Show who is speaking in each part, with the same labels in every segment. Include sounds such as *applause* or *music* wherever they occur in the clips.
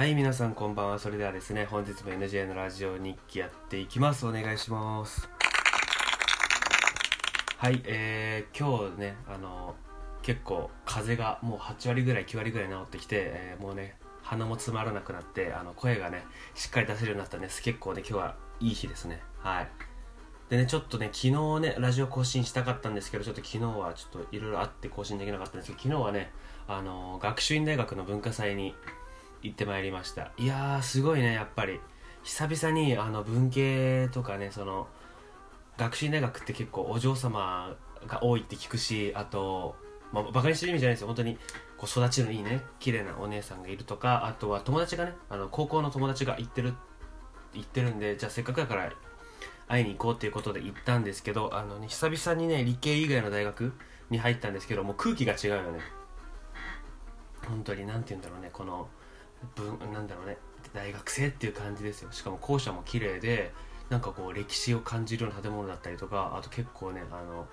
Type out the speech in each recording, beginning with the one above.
Speaker 1: はい皆さんこんばんは。それではですね本日も NJ のラジオ日記やっていきます。お願いします。はいえー、今日ねあの結構風がもう8割ぐらい9割ぐらい治ってきて、えー、もうね鼻も詰まらなくなってあの声がねしっかり出せるようになったんです。結構ね今日はいい日ですね。はい。でねちょっとね昨日ねラジオ更新したかったんですけどちょっと昨日はちょっといろいろあって更新できなかったんですけど昨日はねあの学習院大学の文化祭に行ってまいりました。いやーすごいねやっぱり。久々にあの文系とかねその学習大学って結構お嬢様が多いって聞くしあと、まあ、バカにしてる意味じゃないですよ。本当にこう育ちのいいね綺麗なお姉さんがいるとかあとは友達がねあの高校の友達が行ってる行ってるんでじゃあせっかくだから会いに行こうっていうことで行ったんですけどあの、ね、久々にね理系以外の大学に入ったんですけどもう空気が違うよね。本当に何て言うんだろうねこのなんだろうね。大学生っていう感じですよ。しかも校舎も綺麗でなんかこう歴史を感じるような建物だったりとかあと結構ねあの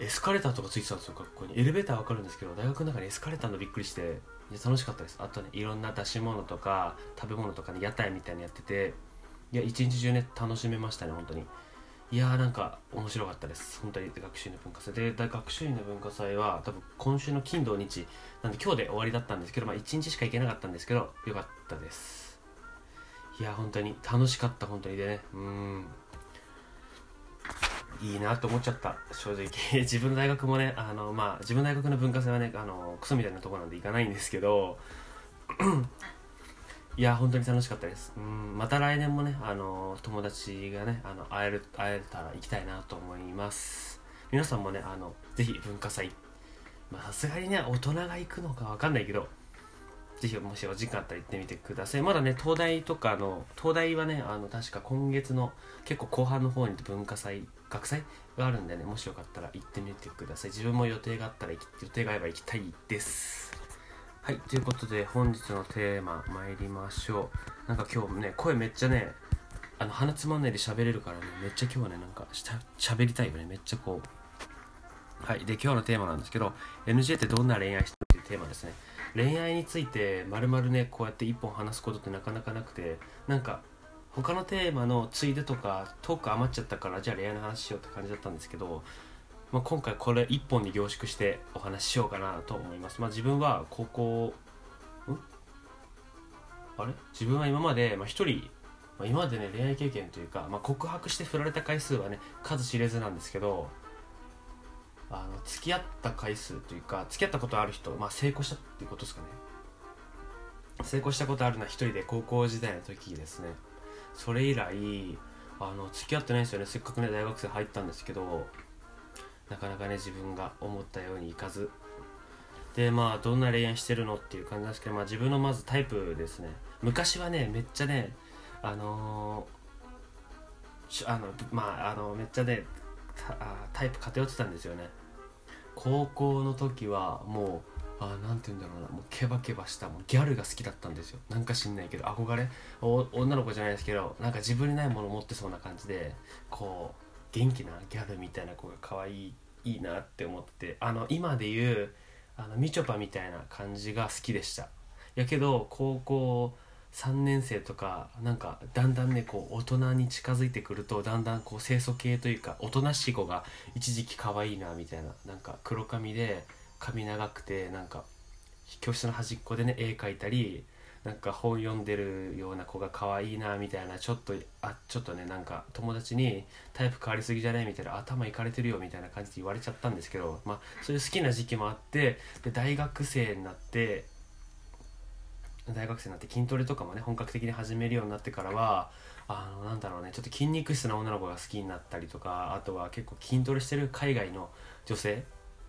Speaker 1: エスカレーターとかついてたんですよ学校に。エレベーターわかるんですけど大学の中にエスカレーターのびっくりして楽しかったです。あとねいろんな出し物とか食べ物とかね屋台みたいにやってていや一日中ね楽しめましたね本当に。いやーなんか面白かったです。本当に学習院の文化祭。で学習院の文化祭は多分今週の金土日なんで今日で終わりだったんですけどまあ1日しか行けなかったんですけどよかったです。いや本当に楽しかった本当にでね。うん。いいなと思っちゃった。正直。*laughs* 自分の大学もねあのまあ自分の大学の文化祭はねあのクソみたいなとこなんで行かないんですけどいや本当に楽しかったです。うんまた来年もねあの友達がねあの会える会えたら行きたいなと思います。皆さんもねあのぜひ文化祭まさすがにね大人が行くのかわかんないけどぜひもしお時間あったら行ってみてください。まだね東大とかの東大はねあの確か今月の結構後半の方に文化祭学祭があるんでねもしよかったら行ってみてください。自分も予定があったら予定があれば行きたいです。はいということで本日のテーマ参りましょう。なんか今日ね声めっちゃねあの鼻つまんないで喋れるからねめっちゃ今日はねなんかしゃ喋りたいよね。めっちゃこうはいで今日のテーマなんですけど NJ ってどんな恋愛してるっていうテーマですね。恋愛についてまるまるねこうやって一本話すことってなかなかなくてなんか他のテーマのついでとかトーク余っちゃったからじゃあ恋愛の話しようって感じだったんですけどまあ、今回これ1本に凝縮してお話ししようかなと思います。まあ、自分は高校ん？あれ？自分は今まで、まあ、1人、まあ、今までね恋愛経験というか、まあ、告白して振られた回数はね数知れずなんですけどあの付き合った回数というか付き合ったことある人、まあ、成功したっていうことですかね。成功したことあるのは1人で高校時代の時ですね。それ以来あの付き合ってないんですよね。せっかくね大学生入ったんですけどなかなかね自分が思ったようにいかず。でまあどんな恋愛してるのっていう感じなんですけど、まあ、自分のまずタイプですね。昔はねめっちゃねあのー、あのまああのめっちゃねタイプ偏ってたんですよね。高校の時はもうあなんて言うんだろうな。もうケバケバしたもうギャルが好きだったんですよ。なんか知んないけど憧れ？女の子じゃないですけどなんか自分にないもの持ってそうな感じでこう元気なギャルみたいな子が可愛いいいなって思ってあの今で言うあのみちょぱみたいな感じが好きでした。やけど高校3年生とかなんかだんだんねこう大人に近づいてくるとだんだんこう清楚系というかおとなしい子が一時期可愛いなみたいななんか黒髪で髪長くてなんか教室の端っこでね絵描いたりなんか本読んでるような子が可愛いなみたいなちょっとあちょっとねなんか友達にタイプ変わりすぎじゃねみたいな頭いかれてるよみたいな感じで言われちゃったんですけどまあそういう好きな時期もあってで大学生になって大学生になって筋トレとかもね本格的に始めるようになってからはあのなんだろうねちょっと筋肉質な女の子が好きになったりとかあとは結構筋トレしてる海外の女性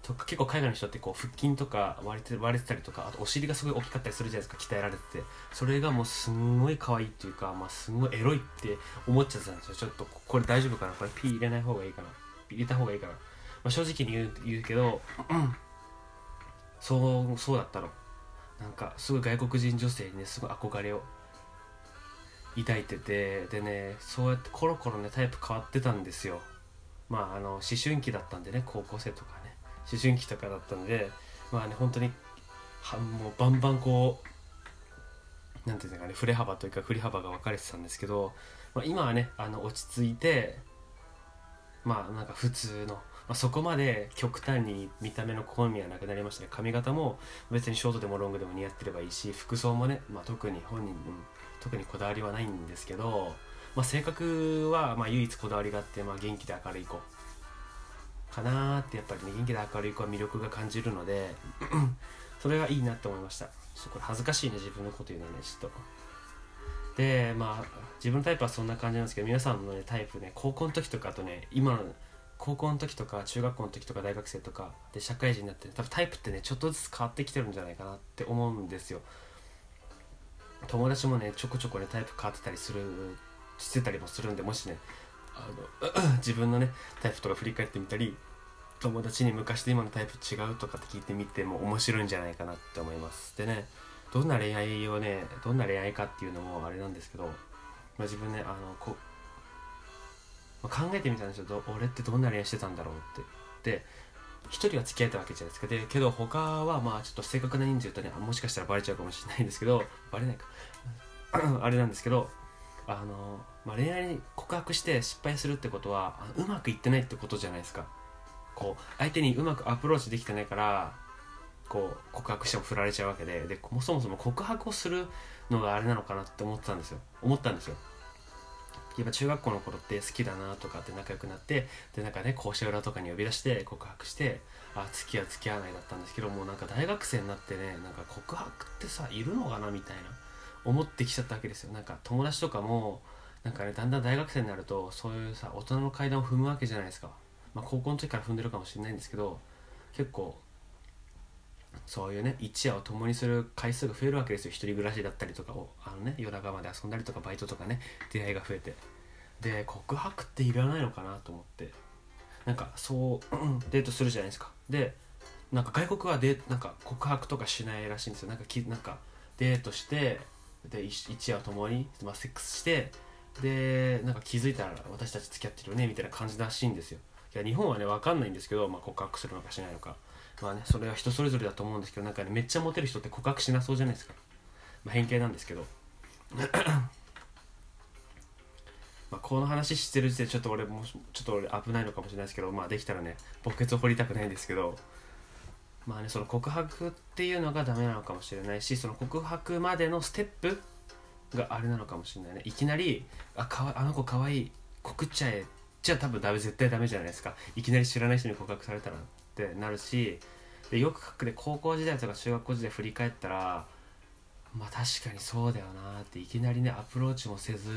Speaker 1: とか結構海外の人ってこう腹筋とか割れて割れてたりとかあとお尻がすごい大きかったりするじゃないですか鍛えられてて。それがもうすんごい可愛いっていうか、まあ、すごいエロいって思っちゃってたんですよ。ちょっとこれ大丈夫かな？これ P 入れない方がいいかな？入れた方がいいかな、まあ、正直に言う言うけど、うん、そうそうだったの。なんかすごい外国人女性にねすごい憧れを抱いてて。でねそうやってコロコロねタイプ変わってたんですよ。まああの思春期だったんでね高校生とかね。思春期とかだったのでまあね本当にはもうバンバンこうなんていうんですかね振れ幅というか振り幅が分かれてたんですけど、まあ、今はねあの落ち着いてまあなんか普通の、まあ、そこまで極端に見た目の好みはなくなりましたね。髪型も別にショートでもロングでも似合ってればいいし服装もね、まあ、特に本人、うん、特にこだわりはないんですけど、まあ、性格はまあ唯一こだわりがあって、まあ、元気で明るい子。かなってやっぱりね元気で明るい子は魅力が感じるので *clears throat* それがいいなって思いました。ちょっとこれ恥ずかしいね自分のこと言うのはねちょっと。でまあ自分のタイプはそんな感じなんですけど皆さんのねタイプね高校の時とかとね今の高校の時とか中学校の時とか大学生とかで社会人になって多分タイプってねちょっとずつ変わってきてるんじゃないかなって思うんですよ。友達もねちょこちょこねタイプ変わってたりするしてたりもするんでもしねあの *clears throat* 自分のねタイプとか振り返ってみたり友達に昔と今のタイプ違うとかって聞いてみても面白いんじゃないかなって思います。でねどんな恋愛をねどんな恋愛かっていうのもあれなんですけど、まあ、自分ねあのこ、まあ、考えてみたんですよ。俺ってどんな恋愛してたんだろうって。で一人は付き合えたわけじゃないですか。でけど他はまあちょっと正確な人数言うとねもしかしたらバレちゃうかもしれないんですけどバレないか。*clears throat* あれなんですけどあの、まあ、恋愛に告白して失敗するってことはうまくいってないってことじゃないですか。こう相手にうまくアプローチできてないからこう告白しても振られちゃうわけででそもそも告白をするのがあれなのかなって思ったんですよ。思ったんですよ。やっぱ中学校の頃って好きだなとかって仲良くなってでなんかね校舎裏とかに呼び出して告白してあ付き合う付き合わないだったんですけどもうなんか大学生になってねなんか告白ってさいるのかなみたいな。思ってきちゃったわけですよ。なんか友達とかもなんかねだんだん大学生になるとそういうさ大人の階段を踏むわけじゃないですか。まあ、高校の時から踏んでるかもしれないんですけど結構そういうね一夜を共にする回数が増えるわけですよ。一人暮らしだったりとかを。あのね夜中まで遊んだりとかバイトとかね出会いが増えて。で告白っていらないのかなと思って。なんかそうデートするじゃないですか。でなんか外国はでなんか告白とかしないらしいんですよ。なんかきなんかデートしてで一夜を共に、まあ、セックスしてでなんか気づいたら私たち付き合ってるよねみたいな感じらしいんですよ。いや日本はね分かんないんですけど、まあ、告白するのかしないのか。まあねそれは人それぞれだと思うんですけどなんかねめっちゃモテる人って告白しなそうじゃないですか、まあ、偏見なんですけど。*coughs* まあこの話してる時点でちょっと俺もちょっと俺危ないのかもしれないですけどまあできたらね墓穴を掘りたくないんですけど。まあねその告白っていうのがダメなのかもしれないしその告白までのステップがあれなのかもしれないね。いきなりあかわあの子かわいい告っちゃえ。じゃあ多分ダメ絶対ダメじゃないですか。いきなり知らない人に告白されたらってなるしでよく書くで高校時代とか中学校時代振り返ったらまあ確かにそうだよなっていきなりねアプローチもせず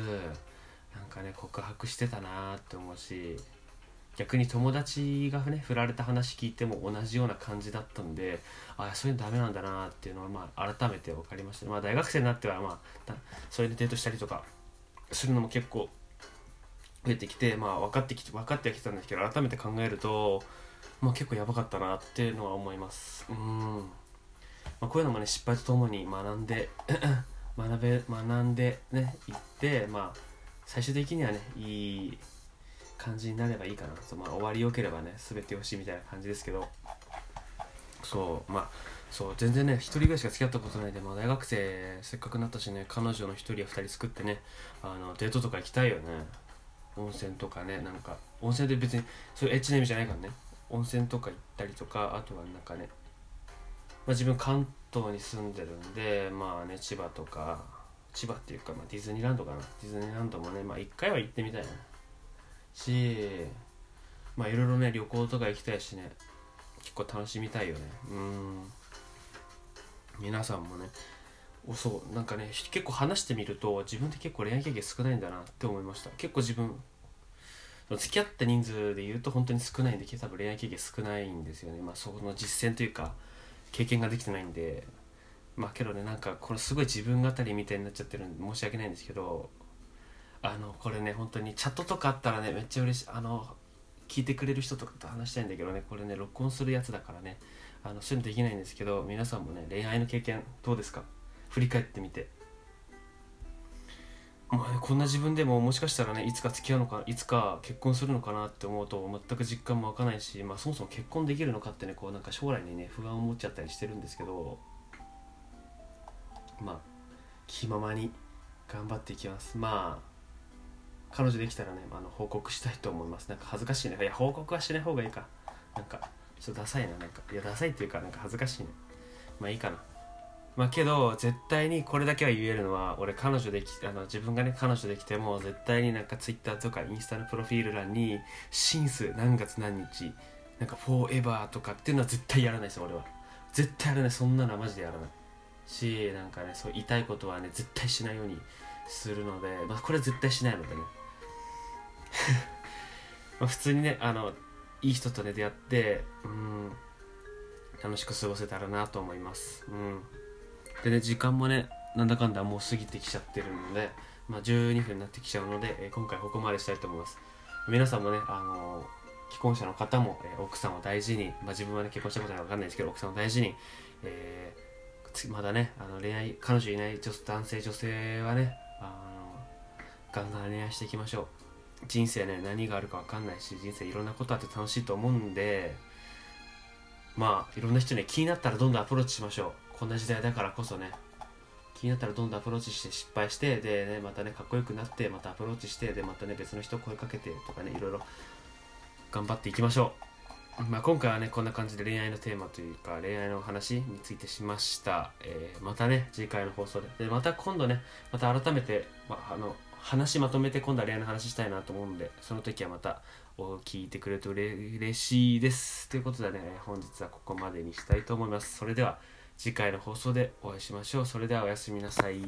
Speaker 1: なんかね告白してたなって思うし逆に友達がね振られた話聞いても同じような感じだったんでああそういうのダメなんだなっていうのはまあ改めて分かりました、まあ大学生になってはまあそれでデートしたりとかするのも結構増えてきて、まあ、分かってきて分かってはきたんですけど改めて考えると、まあ、結構やばかったなっていうのは思います。うん、まあ、こういうのもね失敗とともに学んで *clears throat* 学べ学んでねいってまあ最終的にはねいい感じになればいいかなと、まあ、終わりよければね全てよしいみたいな感じですけど。そうまあそう全然ね一人ぐらいしか付き合ったことないで、まあ、大学生せっかくなったしね彼女の一人や二人作ってねあのデートとか行きたいよね。温泉とかねなんか温泉で別にそういうエッチな意味じゃないからね。温泉とか行ったりとかあとはなんかね、まあ、自分関東に住んでるんでまあね千葉とか千葉っていうか、まあ、ディズニーランドかな。ディズニーランドもねまあ一回は行ってみたいな。しまあいろいろね旅行とか行きたいしね。結構楽しみたいよね。うん。皆さんもねおそうなんかね結構話してみると自分って結構恋愛経験少ないんだなって思いました。結構自分付き合った人数で言うと本当に少ないんで多分恋愛経験少ないんですよね。まあその実践というか経験ができてないんで。まあけどねなんかこれすごい自分語りみたいになっちゃってるんで申し訳ないんですけどあのこれね本当にチャットとかあったらねめっちゃ嬉しいあの聞いてくれる人とかと話したいんだけどねこれね録音するやつだからねあのそういうのできないんですけど皆さんもね恋愛の経験どうですか？振り返ってみて。まあね、こんな自分でももしかしたらねいつか付き合うのかいつか結婚するのかなって思うと全く実感も湧かないし、まあ、そもそも結婚できるのかってねこうなんか将来にね不安を持っちゃったりしてるんですけどまあ気ままに頑張っていきます。まあ彼女できたらねあの報告したいと思います。なんか恥ずかしいね。いや報告はしない方がいいか。なんかちょっとダサいな。なんかいやダサいっていうかなんか恥ずかしいね。まあいいかな。まあけど絶対にこれだけは言えるのは俺彼女できあの自分がね彼女できても絶対になんか Twitter とかインスタのプロフィール欄に「シンス何月何日」なんか「フォーエバー」とかっていうのは絶対やらないです俺は。絶対やらない。そんなのはマジでやらない。しなんかねそう言いたいことはね絶対しないようにするので、まあ、これは絶対しないのでね。ま *laughs* あ普通にねあのいい人とね出会ってうん楽しく過ごせたらなと思います。うん。でね時間もねなんだかんだもう過ぎてきちゃってるので、まあ、12分になってきちゃうので、えー今回ここまでしたいと思います。皆さんもねあの既婚者の方も、えー奥さんを大事に、まあ、自分はね結婚したことないか分かんないですけど奥さんを大事に、えーまだねあの恋愛彼女いない女男性女性はねあのガンガン恋愛していきましょう。人生ね何があるか分かんないし人生いろんなことあって楽しいと思うんでまあいろんな人に気になったらどんどんアプローチしましょう。こんな時代だからこそね。気になったらどんどんアプローチして失敗してでねまたねかっこよくなってまたアプローチしてでまたね別の人声かけてとかねいろいろ頑張っていきましょう。まあ、今回はねこんな感じで恋愛のテーマというか恋愛の話についてしました、えーまたね次回の放送で。でまた今度ねまた改めて、まあ、あの話まとめて今度は恋愛の話したいなと思うんでその時はまた聞いてくれると嬉しいです。ということでね本日はここまでにしたいと思います。それでは次回の放送でお会いしましょう。それではおやすみなさい。